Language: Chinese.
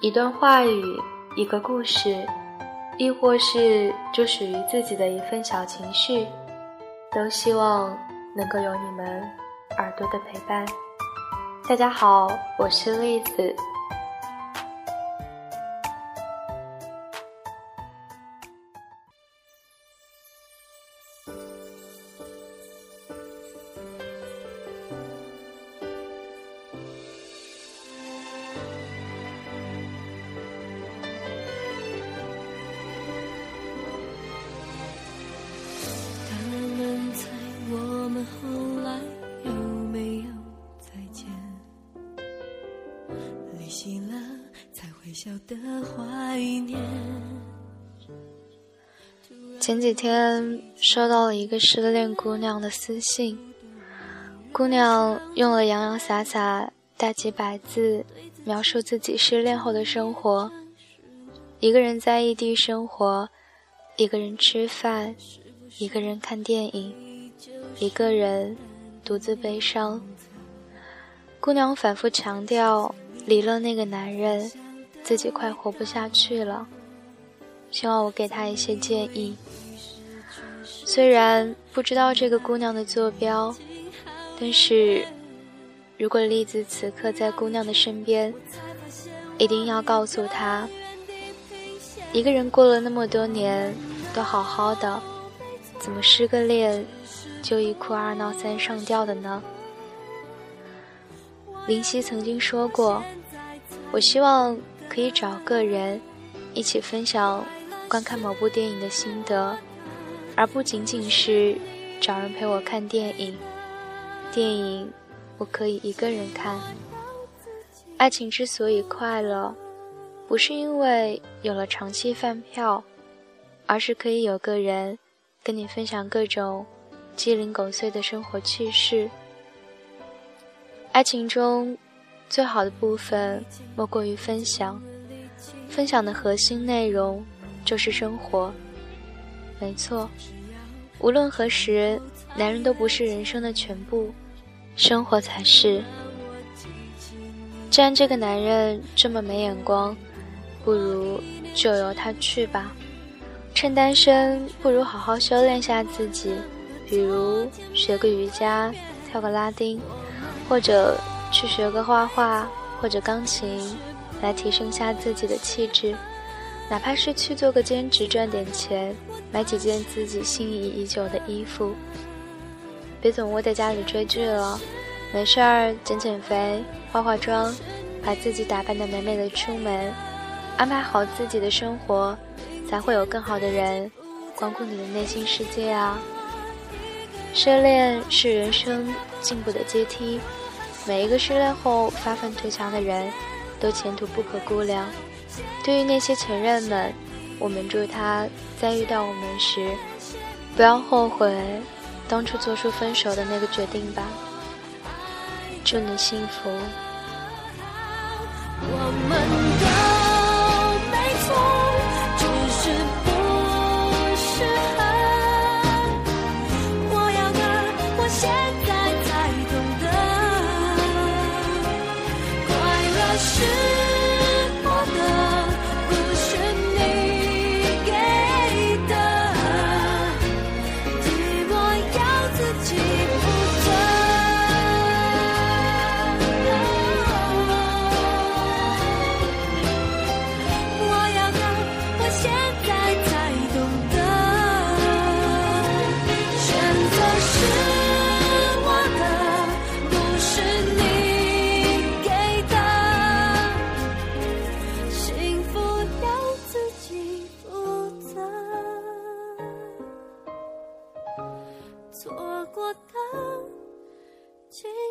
一段话语，一个故事，亦或是就属于自己的一份小情绪，都希望能够有你们耳朵的陪伴。大家好，我是栗子。微笑的怀念前几天收到了一个失恋姑娘的私信，姑娘用了洋洋洒洒大几百字描述自己失恋后的生活：一个人在异地生活，一个人吃饭，一个人看电影，一个人独自悲伤。姑娘反复强调，离了那个男人。自己快活不下去了，希望我给她一些建议。虽然不知道这个姑娘的坐标，但是如果栗子此刻在姑娘的身边，一定要告诉她：一个人过了那么多年都好好的，怎么失个恋就一哭二闹三上吊的呢？林夕曾经说过：“我希望。”可以找个人一起分享观看某部电影的心得，而不仅仅是找人陪我看电影。电影我可以一个人看。爱情之所以快乐，不是因为有了长期饭票，而是可以有个人跟你分享各种鸡零狗碎的生活趣事。爱情中。最好的部分莫过于分享，分享的核心内容就是生活。没错，无论何时，男人都不是人生的全部，生活才是。既然这个男人这么没眼光，不如就由他去吧。趁单身，不如好好修炼下自己，比如学个瑜伽，跳个拉丁，或者。去学个画画或者钢琴，来提升下自己的气质，哪怕是去做个兼职赚点钱，买几件自己心仪已久的衣服。别总窝在家里追剧了，没事儿减减肥、化化妆，把自己打扮得美美的出门，安排好自己的生活，才会有更好的人光顾你的内心世界啊！失恋是人生进步的阶梯。每一个失恋后发愤图强的人，都前途不可估量。对于那些前任们，我们祝他在遇到我们时，不要后悔当初做出分手的那个决定吧。祝你幸福。我们错错过的记忆